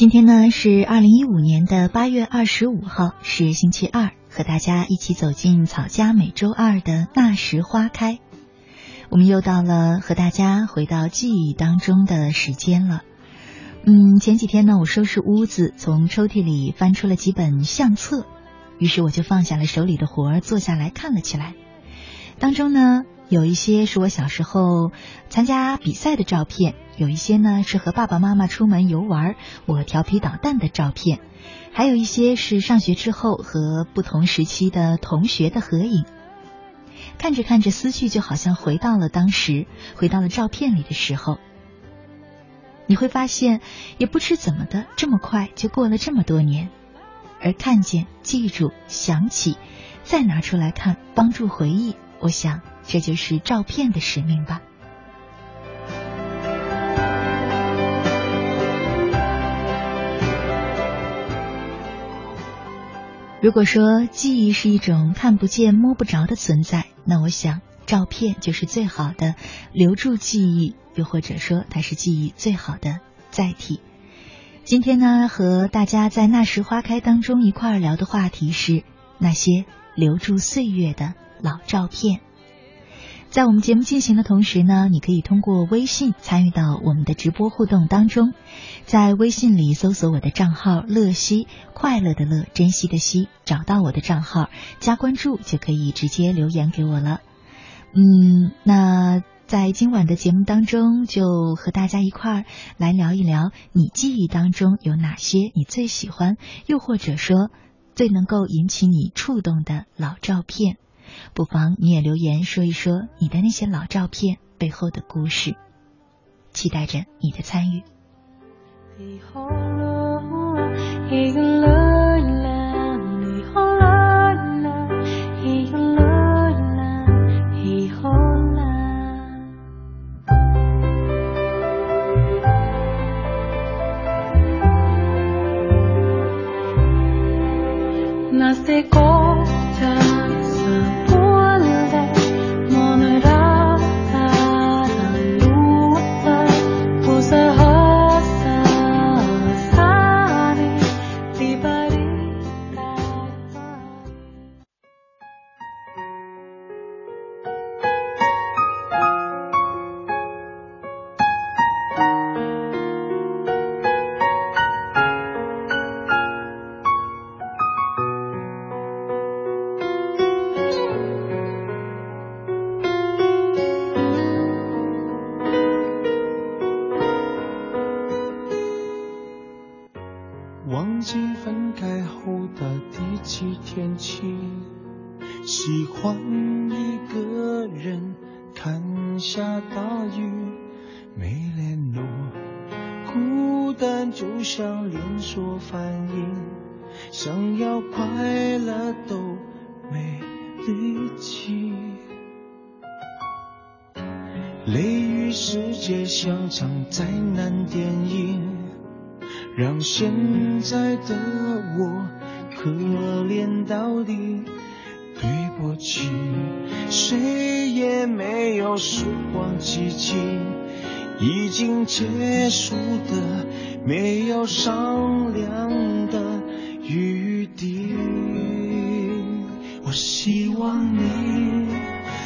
今天呢是二零一五年的八月二十五号，是星期二，和大家一起走进草家每周二的那时花开。我们又到了和大家回到记忆当中的时间了。嗯，前几天呢，我收拾屋子，从抽屉里翻出了几本相册，于是我就放下了手里的活儿，坐下来看了起来。当中呢。有一些是我小时候参加比赛的照片，有一些呢是和爸爸妈妈出门游玩我调皮捣蛋的照片，还有一些是上学之后和不同时期的同学的合影。看着看着，思绪就好像回到了当时，回到了照片里的时候。你会发现，也不知怎么的，这么快就过了这么多年，而看见、记住、想起，再拿出来看，帮助回忆。我想。这就是照片的使命吧。如果说记忆是一种看不见摸不着的存在，那我想照片就是最好的留住记忆，又或者说它是记忆最好的载体。今天呢，和大家在那时花开当中一块儿聊的话题是那些留住岁月的老照片。在我们节目进行的同时呢，你可以通过微信参与到我们的直播互动当中，在微信里搜索我的账号“乐西”，快乐的乐，珍惜的惜，找到我的账号加关注就可以直接留言给我了。嗯，那在今晚的节目当中，就和大家一块儿来聊一聊你记忆当中有哪些你最喜欢，又或者说最能够引起你触动的老照片。不妨你也留言说一说你的那些老照片背后的故事，期待着你的参与。有商量的余地。我希望你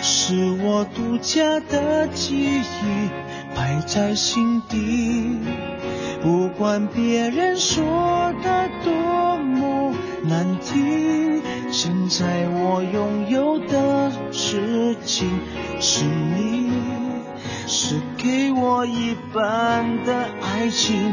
是我独家的记忆，摆在心底，不管别人说的多么难听，现在我拥有的事情是你，是给我一半的爱情。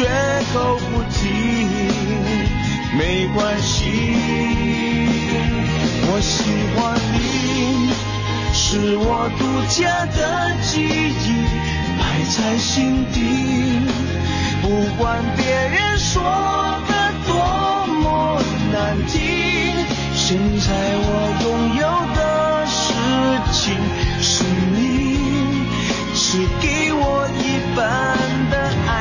绝口不提，没关系。我喜欢你，是我独家的记忆，埋在心底。不管别人说的多么难听，现在我拥有的。事情是你，是给我一半的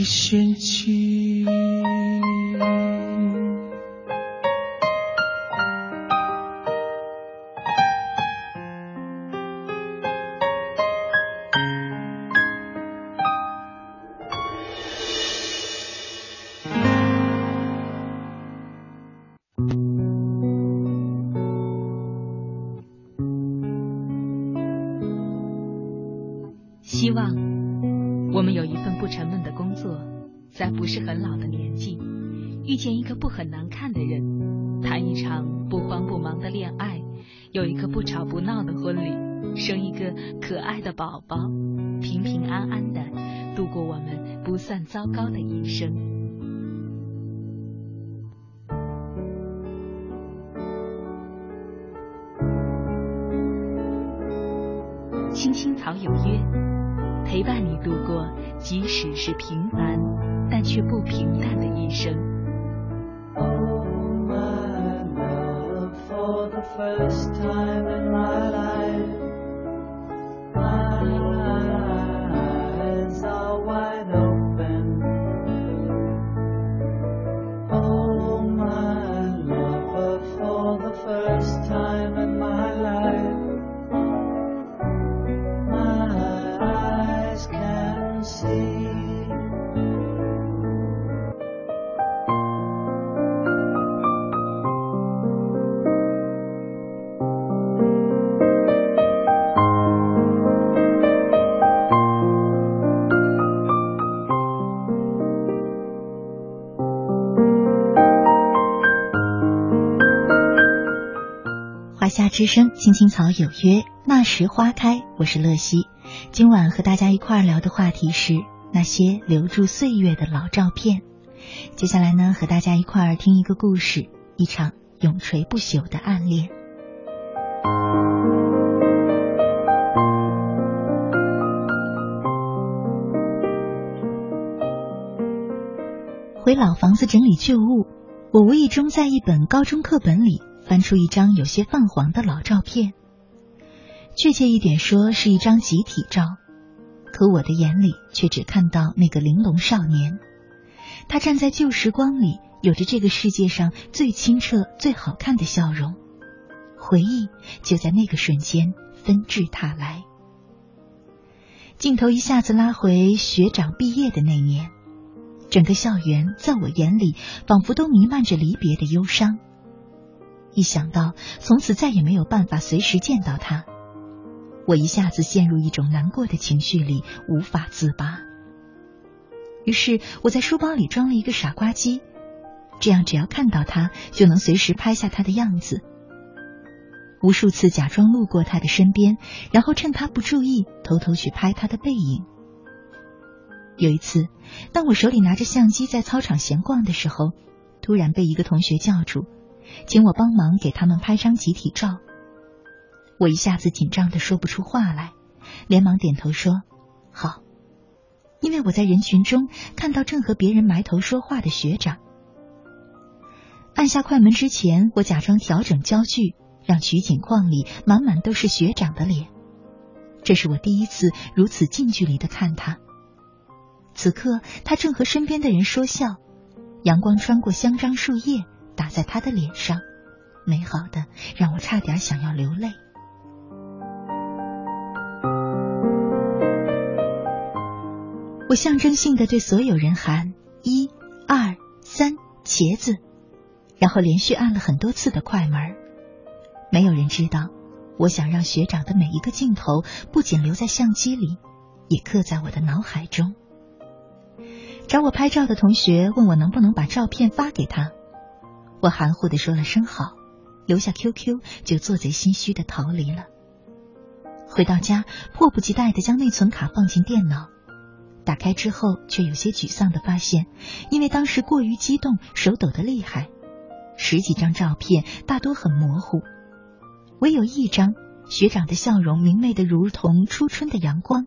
没嫌弃。算糟糕的一生。青青草有约，陪伴你度过，即使是平凡。但却不平淡的一生。之声，青青草有约，那时花开。我是乐西，今晚和大家一块聊的话题是那些留住岁月的老照片。接下来呢，和大家一块听一个故事，一场永垂不朽的暗恋。回老房子整理旧物，我无意中在一本高中课本里翻出一张有些泛黄的老照片。确切一点说，是一张集体照，可我的眼里却只看到那个玲珑少年。他站在旧时光里，有着这个世界上最清澈、最好看的笑容。回忆就在那个瞬间纷至沓来。镜头一下子拉回学长毕业的那年。整个校园在我眼里仿佛都弥漫着离别的忧伤。一想到从此再也没有办法随时见到他，我一下子陷入一种难过的情绪里，无法自拔。于是我在书包里装了一个傻瓜机，这样只要看到他，就能随时拍下他的样子。无数次假装路过他的身边，然后趁他不注意，偷偷去拍他的背影。有一次，当我手里拿着相机在操场闲逛的时候，突然被一个同学叫住，请我帮忙给他们拍张集体照。我一下子紧张的说不出话来，连忙点头说：“好。”因为我在人群中看到正和别人埋头说话的学长。按下快门之前，我假装调整焦距，让取景框里满满都是学长的脸。这是我第一次如此近距离的看他。此刻，他正和身边的人说笑，阳光穿过香樟树叶，打在他的脸上，美好的让我差点想要流泪。我象征性的对所有人喊“一、二、三，茄子”，然后连续按了很多次的快门。没有人知道，我想让学长的每一个镜头不仅留在相机里，也刻在我的脑海中。找我拍照的同学问我能不能把照片发给他，我含糊的说了声好，留下 QQ 就做贼心虚的逃离了。回到家，迫不及待的将内存卡放进电脑，打开之后却有些沮丧的发现，因为当时过于激动，手抖得厉害，十几张照片大多很模糊，唯有一张学长的笑容明媚的如同初春的阳光。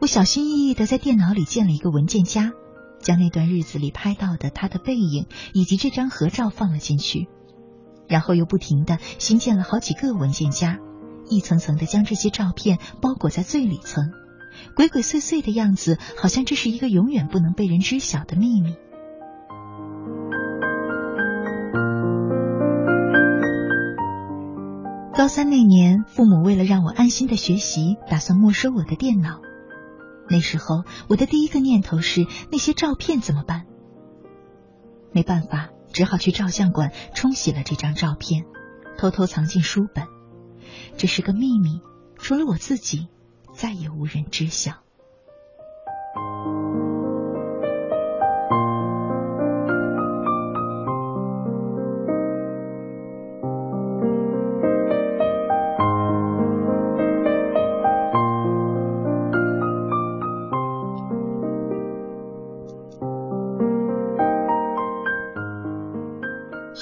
我小心翼翼的在电脑里建了一个文件夹，将那段日子里拍到的他的背影以及这张合照放了进去，然后又不停的新建了好几个文件夹，一层层的将这些照片包裹在最里层，鬼鬼祟祟的样子，好像这是一个永远不能被人知晓的秘密。高三那年，父母为了让我安心的学习，打算没收我的电脑。那时候，我的第一个念头是那些照片怎么办？没办法，只好去照相馆冲洗了这张照片，偷偷藏进书本。这是个秘密，除了我自己，再也无人知晓。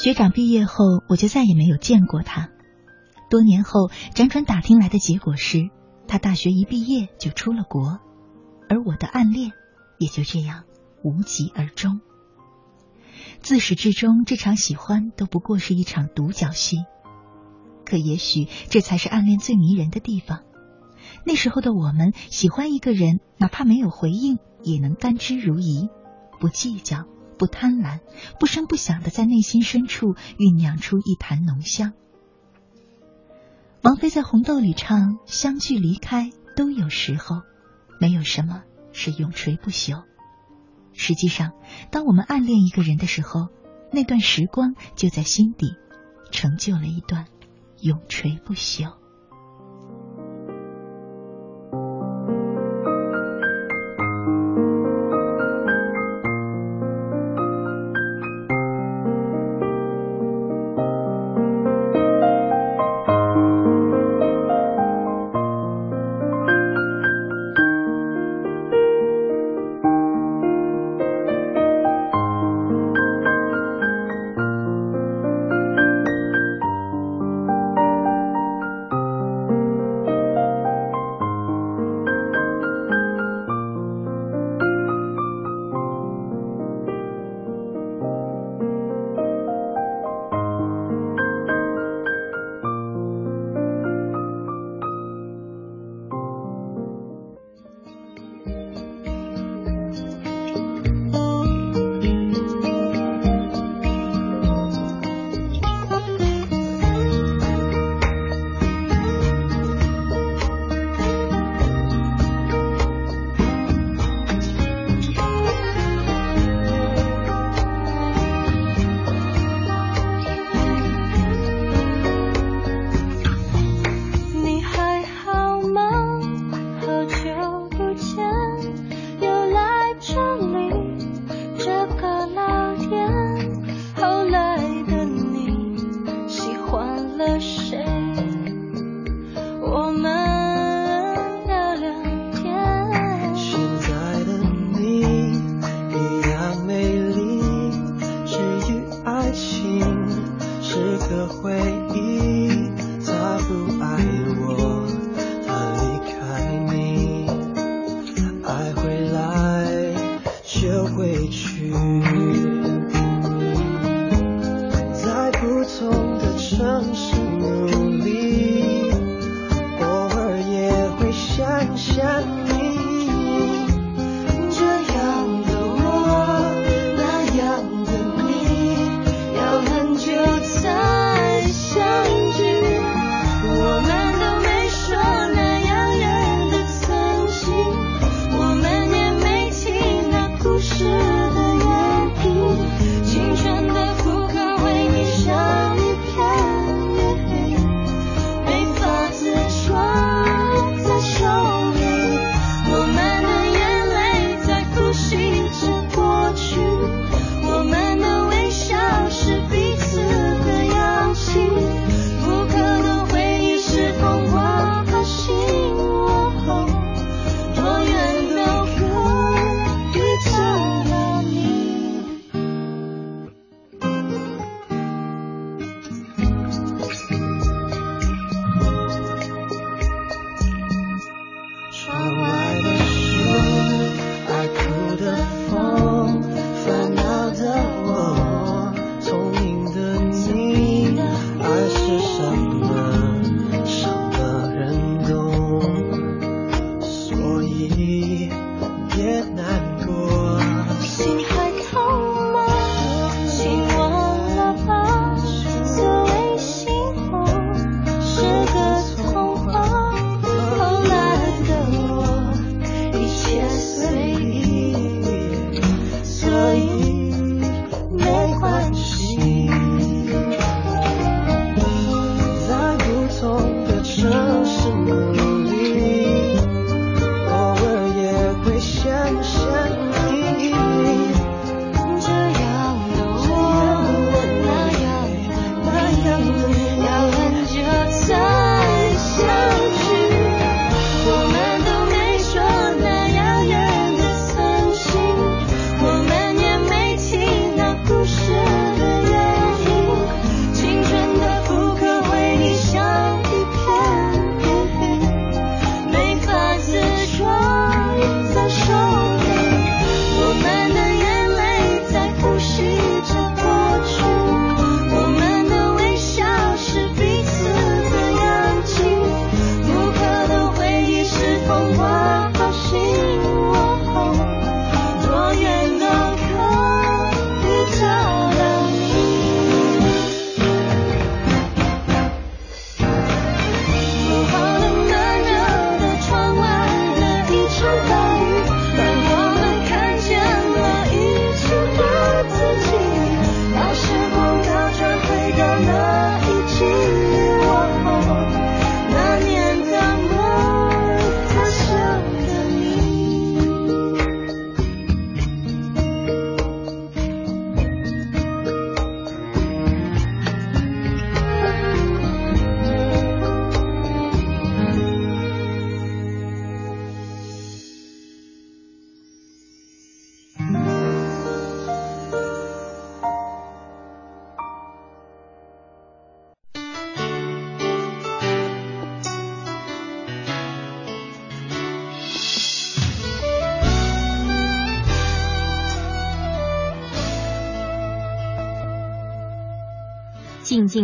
学长毕业后，我就再也没有见过他。多年后，辗转打听来的结果是，他大学一毕业就出了国，而我的暗恋也就这样无疾而终。自始至终，这场喜欢都不过是一场独角戏。可也许这才是暗恋最迷人的地方。那时候的我们，喜欢一个人，哪怕没有回应，也能甘之如饴，不计较。不贪婪，不声不响的在内心深处酝酿出一坛浓香。王菲在《红豆》里唱：“相聚离开都有时候，没有什么是永垂不朽。”实际上，当我们暗恋一个人的时候，那段时光就在心底成就了一段永垂不朽。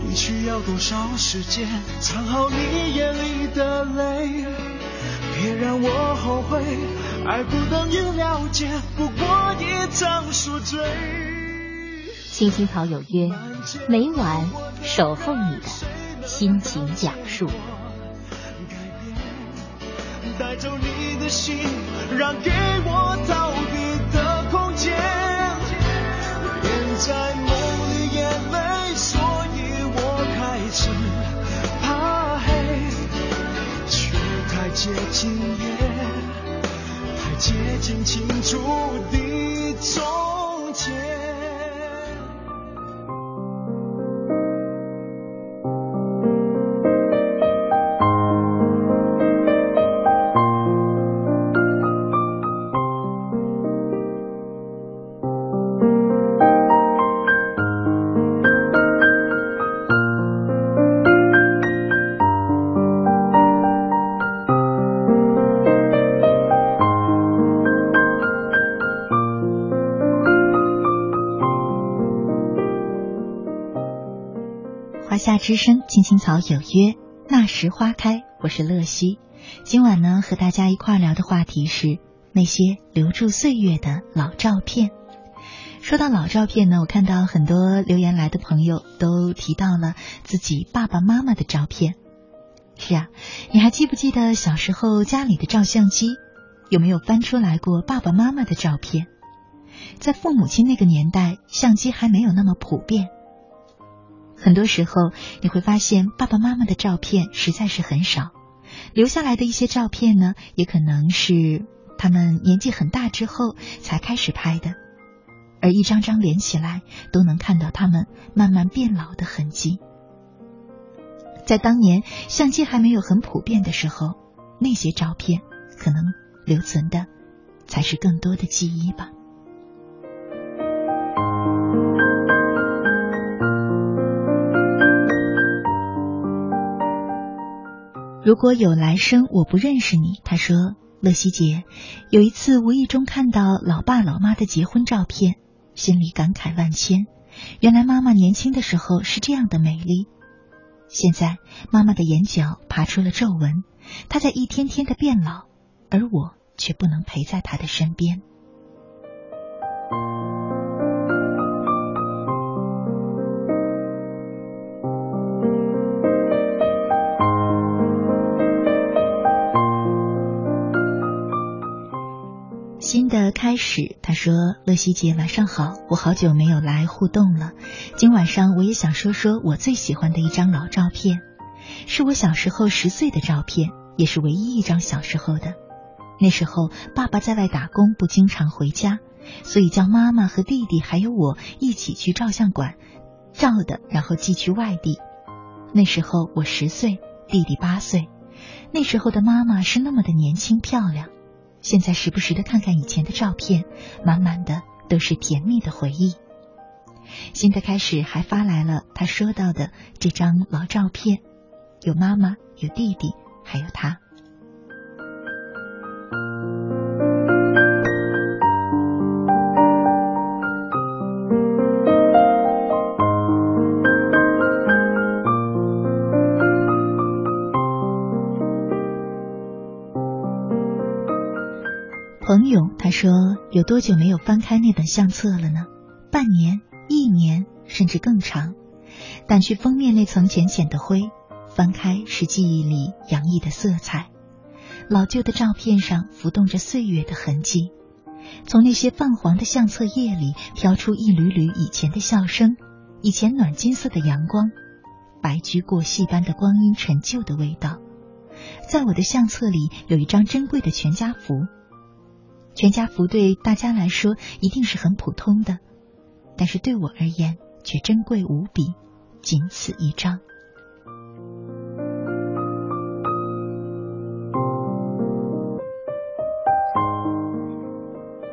你需要多少时间藏好你眼里的泪？别让我后悔，爱不等于了解，不过一场宿醉。青青草有约，每晚守候你的心情讲述。带走你的心，让给我逃避的空间。连在接近也，太接近清楚的从前。之声，青青草有约，那时花开。我是乐西，今晚呢和大家一块聊的话题是那些留住岁月的老照片。说到老照片呢，我看到很多留言来的朋友都提到了自己爸爸妈妈的照片。是啊，你还记不记得小时候家里的照相机有没有翻出来过爸爸妈妈的照片？在父母亲那个年代，相机还没有那么普遍。很多时候，你会发现爸爸妈妈的照片实在是很少，留下来的一些照片呢，也可能是他们年纪很大之后才开始拍的，而一张张连起来，都能看到他们慢慢变老的痕迹。在当年相机还没有很普遍的时候，那些照片可能留存的才是更多的记忆吧。如果有来生，我不认识你。他说：“乐西姐，有一次无意中看到老爸老妈的结婚照片，心里感慨万千。原来妈妈年轻的时候是这样的美丽。现在妈妈的眼角爬出了皱纹，她在一天天的变老，而我却不能陪在她的身边。”新的开始，他说：“乐西姐，晚上好，我好久没有来互动了。今晚上我也想说说我最喜欢的一张老照片，是我小时候十岁的照片，也是唯一一张小时候的。那时候爸爸在外打工，不经常回家，所以叫妈妈和弟弟还有我一起去照相馆照的，然后寄去外地。那时候我十岁，弟弟八岁。那时候的妈妈是那么的年轻漂亮。”现在时不时的看看以前的照片，满满的都是甜蜜的回忆。新的开始还发来了他说到的这张老照片，有妈妈，有弟弟，还有他。冯勇他说：“有多久没有翻开那本相册了呢？半年、一年，甚至更长。掸去封面那层浅浅的灰，翻开是记忆里洋溢的色彩。老旧的照片上浮动着岁月的痕迹，从那些泛黄的相册页里飘出一缕缕以前的笑声，以前暖金色的阳光，白驹过隙般的光阴陈旧的味道。在我的相册里有一张珍贵的全家福。”全家福对大家来说一定是很普通的，但是对我而言却珍贵无比，仅此一张。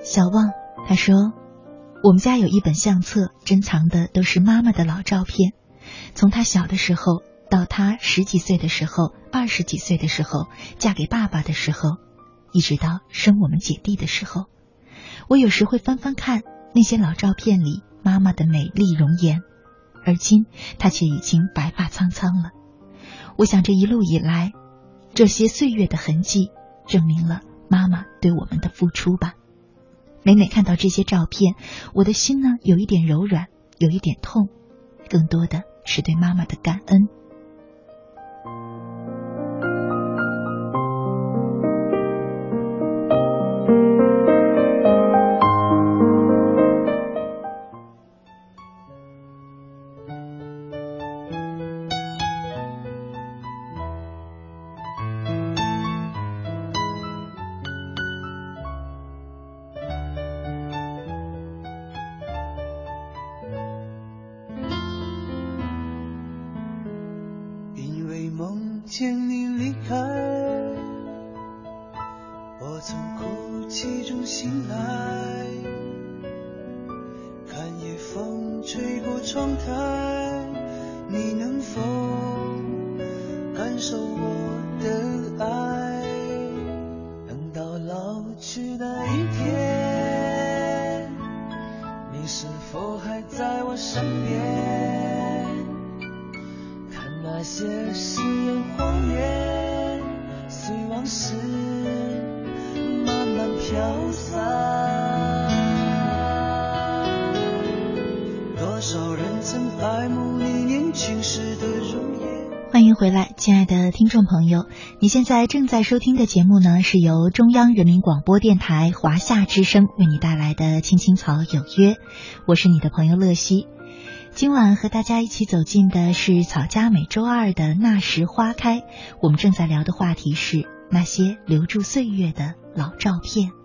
小旺，他说，我们家有一本相册，珍藏的都是妈妈的老照片，从她小的时候到她十几岁的时候，二十几岁的时候，嫁给爸爸的时候。一直到生我们姐弟的时候，我有时会翻翻看那些老照片里妈妈的美丽容颜，而今她却已经白发苍苍了。我想这一路以来，这些岁月的痕迹，证明了妈妈对我们的付出吧。每每看到这些照片，我的心呢有一点柔软，有一点痛，更多的是对妈妈的感恩。是否还在我身边看那些誓言谎言随往事慢慢飘散。多少人曾爱慕你年轻时的容颜欢迎回来，亲爱的听众朋友，你现在正在收听的节目呢，是由中央人民广播电台华夏之声为你带来的《青青草有约》，我是你的朋友乐西。今晚和大家一起走进的是草家每周二的那时花开，我们正在聊的话题是那些留住岁月的老照片。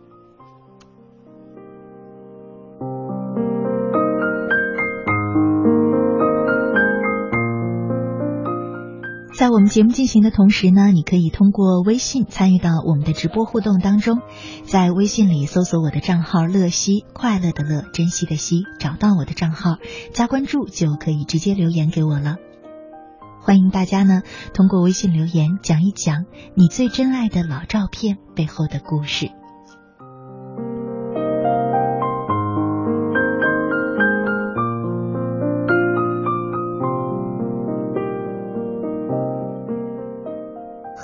在我们节目进行的同时呢，你可以通过微信参与到我们的直播互动当中，在微信里搜索我的账号“乐西”，快乐的乐，珍惜的惜，找到我的账号加关注就可以直接留言给我了。欢迎大家呢通过微信留言讲一讲你最珍爱的老照片背后的故事。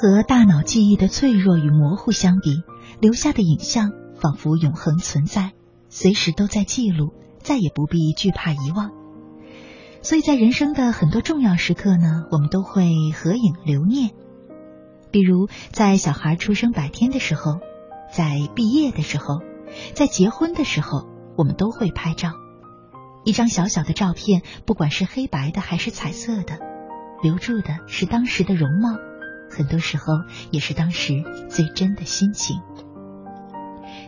和大脑记忆的脆弱与模糊相比，留下的影像仿佛永恒存在，随时都在记录，再也不必惧怕遗忘。所以在人生的很多重要时刻呢，我们都会合影留念。比如在小孩出生百天的时候，在毕业的时候，在结婚的时候，我们都会拍照。一张小小的照片，不管是黑白的还是彩色的，留住的是当时的容貌。很多时候也是当时最真的心情。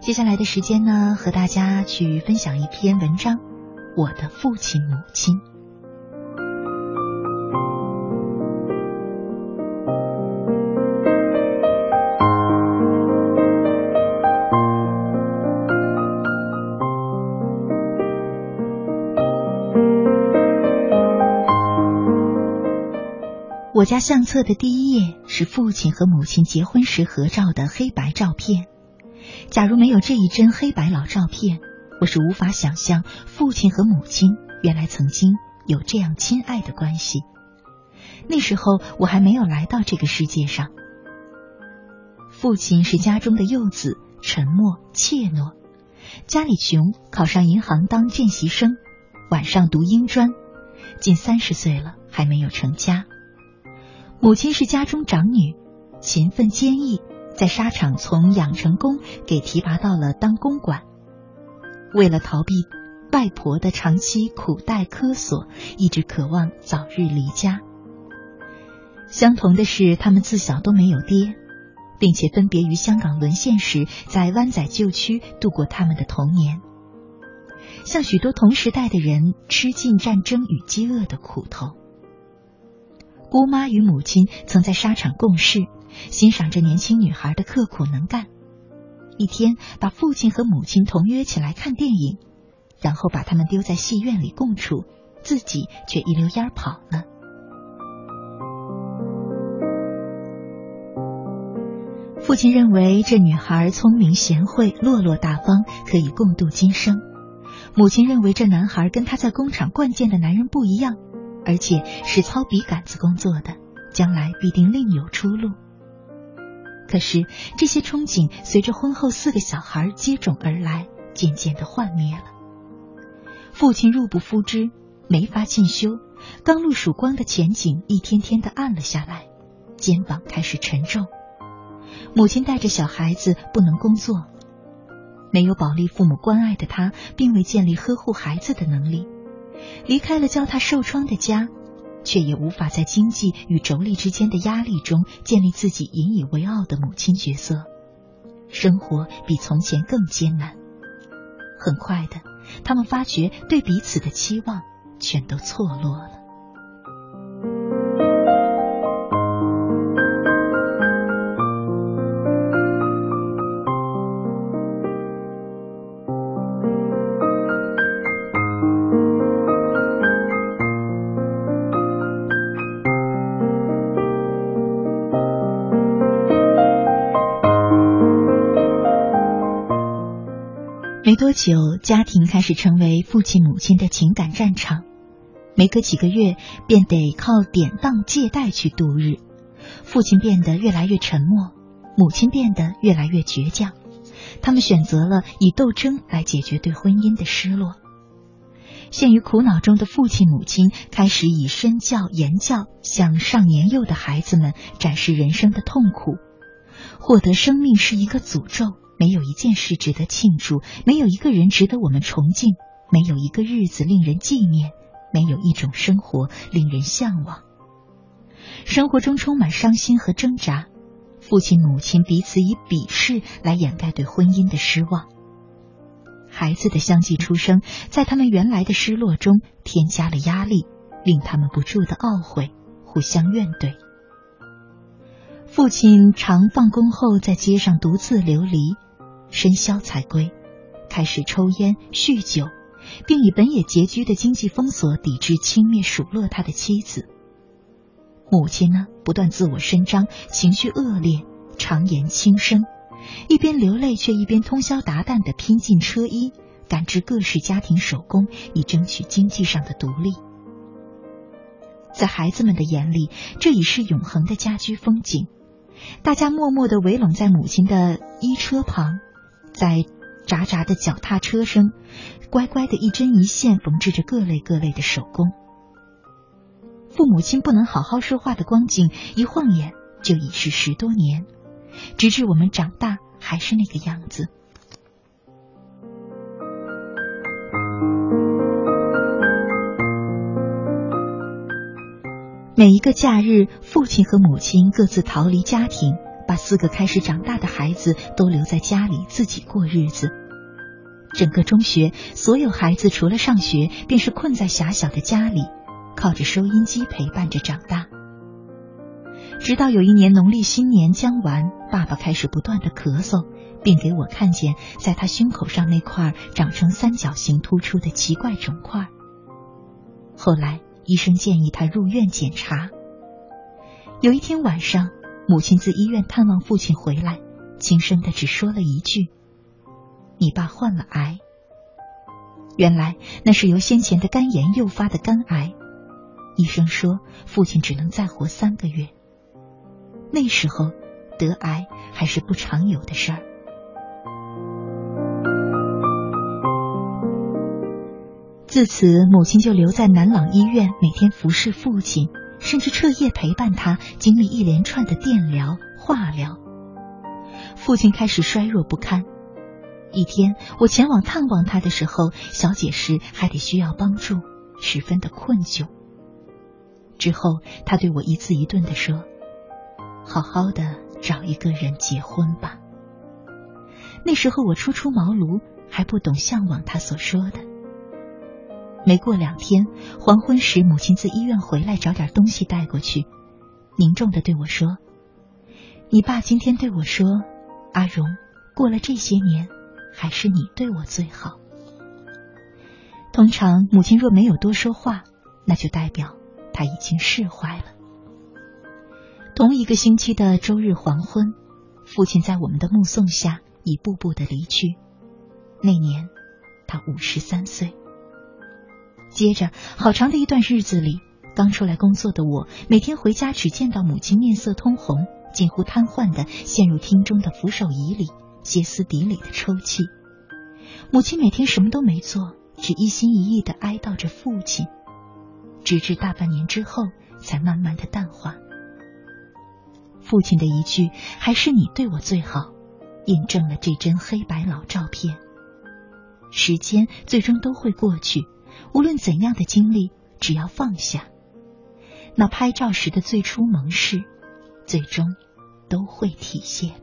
接下来的时间呢，和大家去分享一篇文章，《我的父亲母亲》。我家相册的第一页是父亲和母亲结婚时合照的黑白照片。假如没有这一帧黑白老照片，我是无法想象父亲和母亲原来曾经有这样亲爱的关系。那时候我还没有来到这个世界上。父亲是家中的幼子，沉默怯懦，家里穷，考上银行当见习生，晚上读英专，近三十岁了还没有成家。母亲是家中长女，勤奋坚毅，在沙场从养成工给提拔到了当公馆。为了逃避外婆的长期苦待苛索，一直渴望早日离家。相同的是，他们自小都没有爹，并且分别于香港沦陷时，在湾仔旧区度过他们的童年。像许多同时代的人，吃尽战争与饥饿的苦头。姑妈与母亲曾在沙场共事，欣赏着年轻女孩的刻苦能干。一天把父亲和母亲同约起来看电影，然后把他们丢在戏院里共处，自己却一溜烟跑了。父亲认为这女孩聪明贤惠、落落大方，可以共度今生；母亲认为这男孩跟他在工厂惯见的男人不一样，而且是操笔杆子工作的，将来必定另有出路。可是这些憧憬随着婚后四个小孩接踵而来，渐渐的幻灭了。父亲入不敷支，没法进修，刚露曙光的前景一天天的暗了下来，肩膀开始沉重。母亲带着小孩子不能工作，没有保利父母关爱的他，并未建立呵护孩子的能力，离开了教他受创的家。却也无法在经济与妯娌之间的压力中建立自己引以为傲的母亲角色，生活比从前更艰难。很快的，他们发觉对彼此的期望全都错落了。没多久，家庭开始成为父亲母亲的情感战场。没隔几个月，便得靠典当借贷去度日。父亲变得越来越沉默，母亲变得越来越倔强。他们选择了以斗争来解决对婚姻的失落。陷于苦恼中的父亲母亲开始以身教言教向上年幼的孩子们展示人生的痛苦。获得生命是一个诅咒。没有一件事值得庆祝，没有一个人值得我们崇敬，没有一个日子令人纪念，没有一种生活令人向往。生活中充满伤心和挣扎，父亲母亲彼此以鄙视来掩盖对婚姻的失望。孩子的相继出生，在他们原来的失落中添加了压力，令他们不住的懊悔，互相怨怼。父亲常放工后在街上独自流离。深宵才归，开始抽烟酗酒，并以本也拮据的经济封锁抵制轻蔑数落他的妻子。母亲呢，不断自我伸张，情绪恶劣，常言轻声，一边流泪却一边通宵达旦的拼尽车衣，赶制各式家庭手工，以争取经济上的独立。在孩子们的眼里，这已是永恒的家居风景。大家默默的围拢在母亲的衣车旁。在喳喳的脚踏车声，乖乖的一针一线缝制着各类各类的手工。父母亲不能好好说话的光景，一晃眼就已是十多年，直至我们长大还是那个样子。每一个假日，父亲和母亲各自逃离家庭。把四个开始长大的孩子都留在家里自己过日子。整个中学，所有孩子除了上学，便是困在狭小的家里，靠着收音机陪伴着长大。直到有一年农历新年将完，爸爸开始不断的咳嗽，并给我看见在他胸口上那块长成三角形突出的奇怪肿块。后来医生建议他入院检查。有一天晚上。母亲自医院探望父亲回来，轻声的只说了一句：“你爸患了癌。”原来那是由先前的肝炎诱发的肝癌。医生说父亲只能再活三个月。那时候得癌还是不常有的事儿。自此，母亲就留在南朗医院，每天服侍父亲。甚至彻夜陪伴他，经历一连串的电疗、化疗。父亲开始衰弱不堪。一天，我前往探望他的时候，小解时还得需要帮助，十分的困窘。之后，他对我一字一顿的说：“好好的找一个人结婚吧。”那时候我初出茅庐，还不懂向往他所说的。没过两天，黄昏时，母亲自医院回来，找点东西带过去，凝重的对我说：“你爸今天对我说，阿荣，过了这些年，还是你对我最好。通常，母亲若没有多说话，那就代表她已经释怀了。同一个星期的周日黄昏，父亲在我们的目送下一步步的离去。那年，他五十三岁。接着，好长的一段日子里，刚出来工作的我，每天回家只见到母亲面色通红、近乎瘫痪的陷入厅中的扶手椅里，歇斯底里的抽泣。母亲每天什么都没做。只一心一意的哀悼着父亲，直至大半年之后，才慢慢的淡化。父亲的一句“还是你对我最好”，印证了这张黑白老照片。时间最终都会过去，无论怎样的经历，只要放下，那拍照时的最初盟誓，最终都会体现。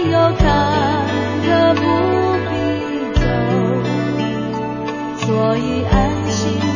没有坎坷不必走所以安心。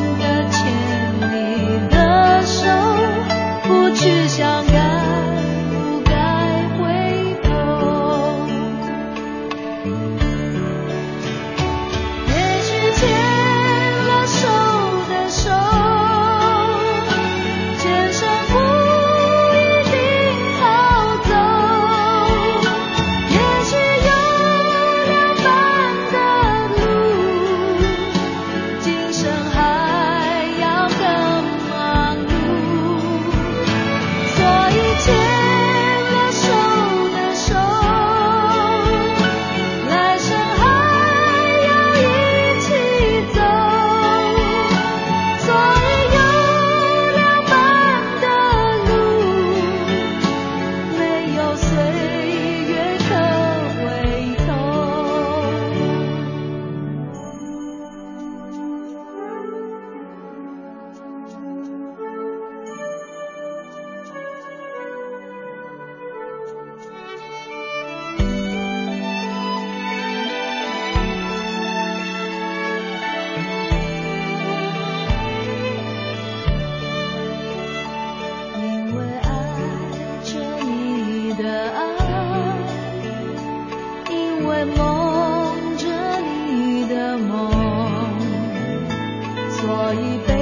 一杯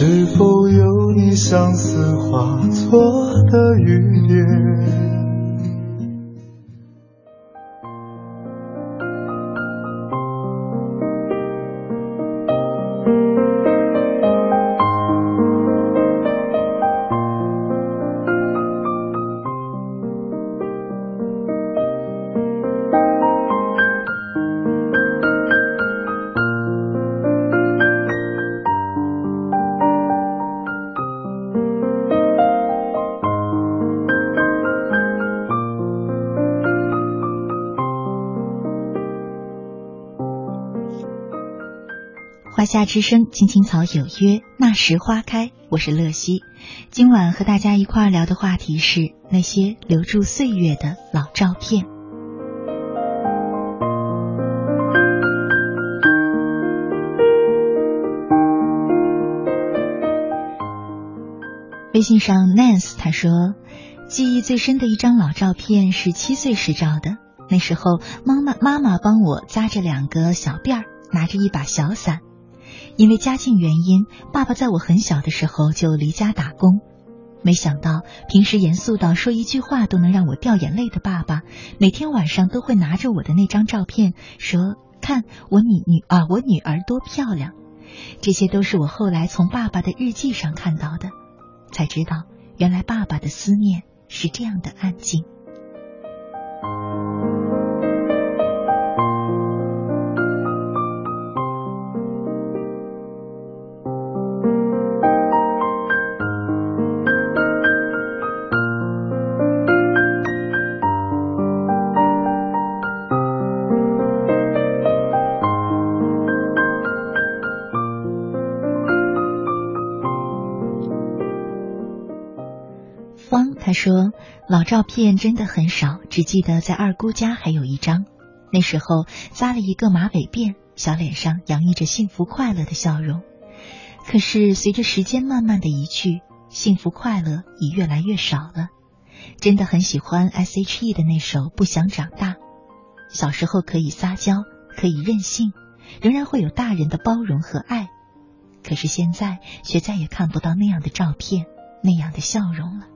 是否有你相思化作的雨点？夏之声，青青草有约，那时花开。我是乐西，今晚和大家一块儿聊的话题是那些留住岁月的老照片。微信上，Nance 他说，记忆最深的一张老照片是七岁时照的，那时候妈妈妈妈帮我扎着两个小辫儿，拿着一把小伞。因为家境原因，爸爸在我很小的时候就离家打工。没想到，平时严肃到说一句话都能让我掉眼泪的爸爸，每天晚上都会拿着我的那张照片说：“看我女女啊，我女儿多漂亮。”这些都是我后来从爸爸的日记上看到的，才知道原来爸爸的思念是这样的安静。他说：“老照片真的很少，只记得在二姑家还有一张，那时候扎了一个马尾辫，小脸上洋溢着幸福快乐的笑容。可是随着时间慢慢的移去，幸福快乐已越来越少了。真的很喜欢 S.H.E 的那首《不想长大》，小时候可以撒娇，可以任性，仍然会有大人的包容和爱。可是现在却再也看不到那样的照片，那样的笑容了。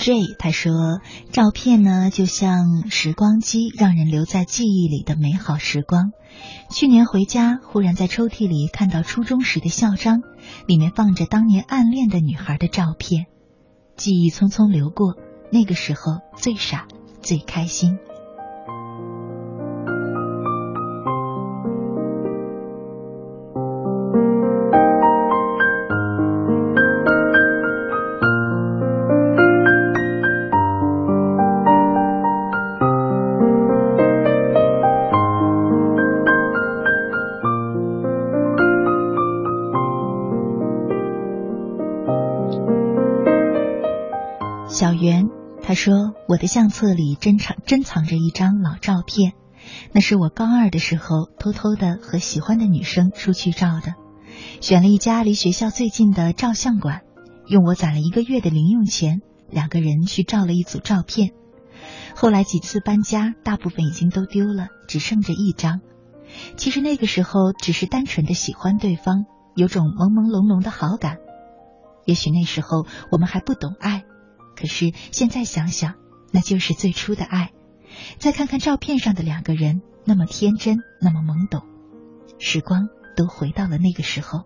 ”J 他说：“照片呢，就像时光机，让人留在记忆里的美好时光。去年回家，忽然在抽屉里看到初中时的校章，里面放着当年暗恋的女孩的照片。记忆匆匆流过，那个时候最傻，最开心。”的相册里珍藏珍藏着一张老照片，那是我高二的时候偷偷的和喜欢的女生出去照的，选了一家离学校最近的照相馆，用我攒了一个月的零用钱，两个人去照了一组照片。后来几次搬家，大部分已经都丢了，只剩着一张。其实那个时候只是单纯的喜欢对方，有种朦朦胧胧的好感。也许那时候我们还不懂爱。”可是现在想想，那就是最初的爱。再看看照片上的两个人，那么天真，那么懵懂，时光都回到了那个时候。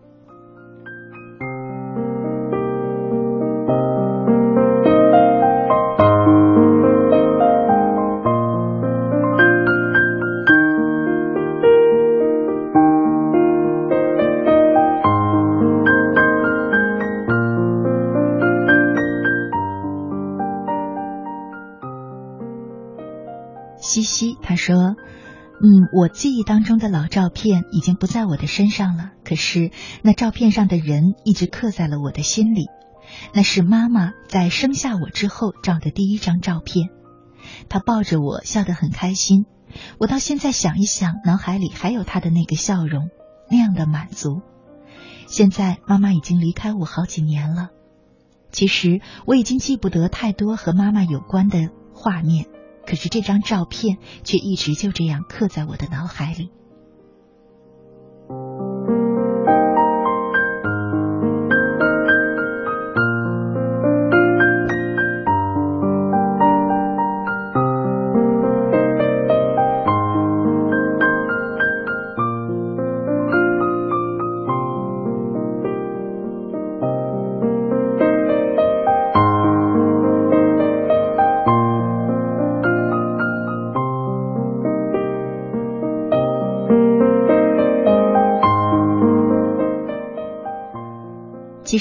我记忆当中的老照片已经不在我的身上了，可是那照片上的人一直刻在了我的心里。那是妈妈在生下我之后照的第一张照片，她抱着我笑得很开心。我到现在想一想，脑海里还有她的那个笑容，那样的满足。现在妈妈已经离开我好几年了，其实我已经记不得太多和妈妈有关的画面。”可是这张照片却一直就这样刻在我的脑海里。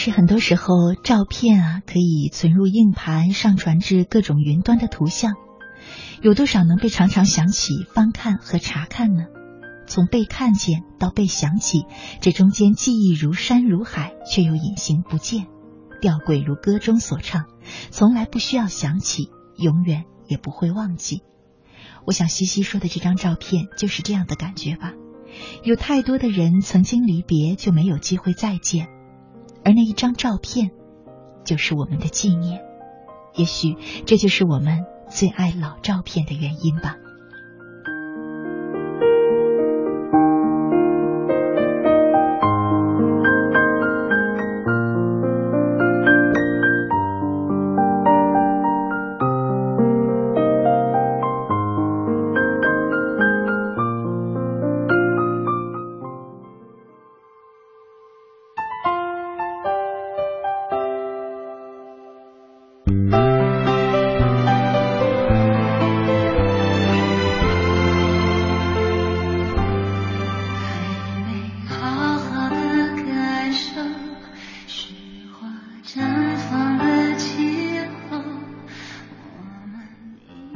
是很多时候，照片啊可以存入硬盘，上传至各种云端的图像，有多少能被常常想起、翻看和查看呢？从被看见到被想起，这中间记忆如山如海，却又隐形不见，吊诡如歌中所唱，从来不需要想起，永远也不会忘记。我想西西说的这张照片就是这样的感觉吧。有太多的人曾经离别，就没有机会再见。而那一张照片，就是我们的纪念。也许这就是我们最爱老照片的原因吧。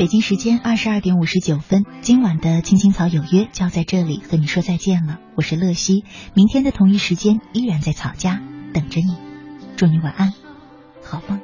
北京时间二十二点五十九分，今晚的青青草有约就要在这里和你说再见了。我是乐西，明天的同一时间依然在草家等着你。祝你晚安，好梦。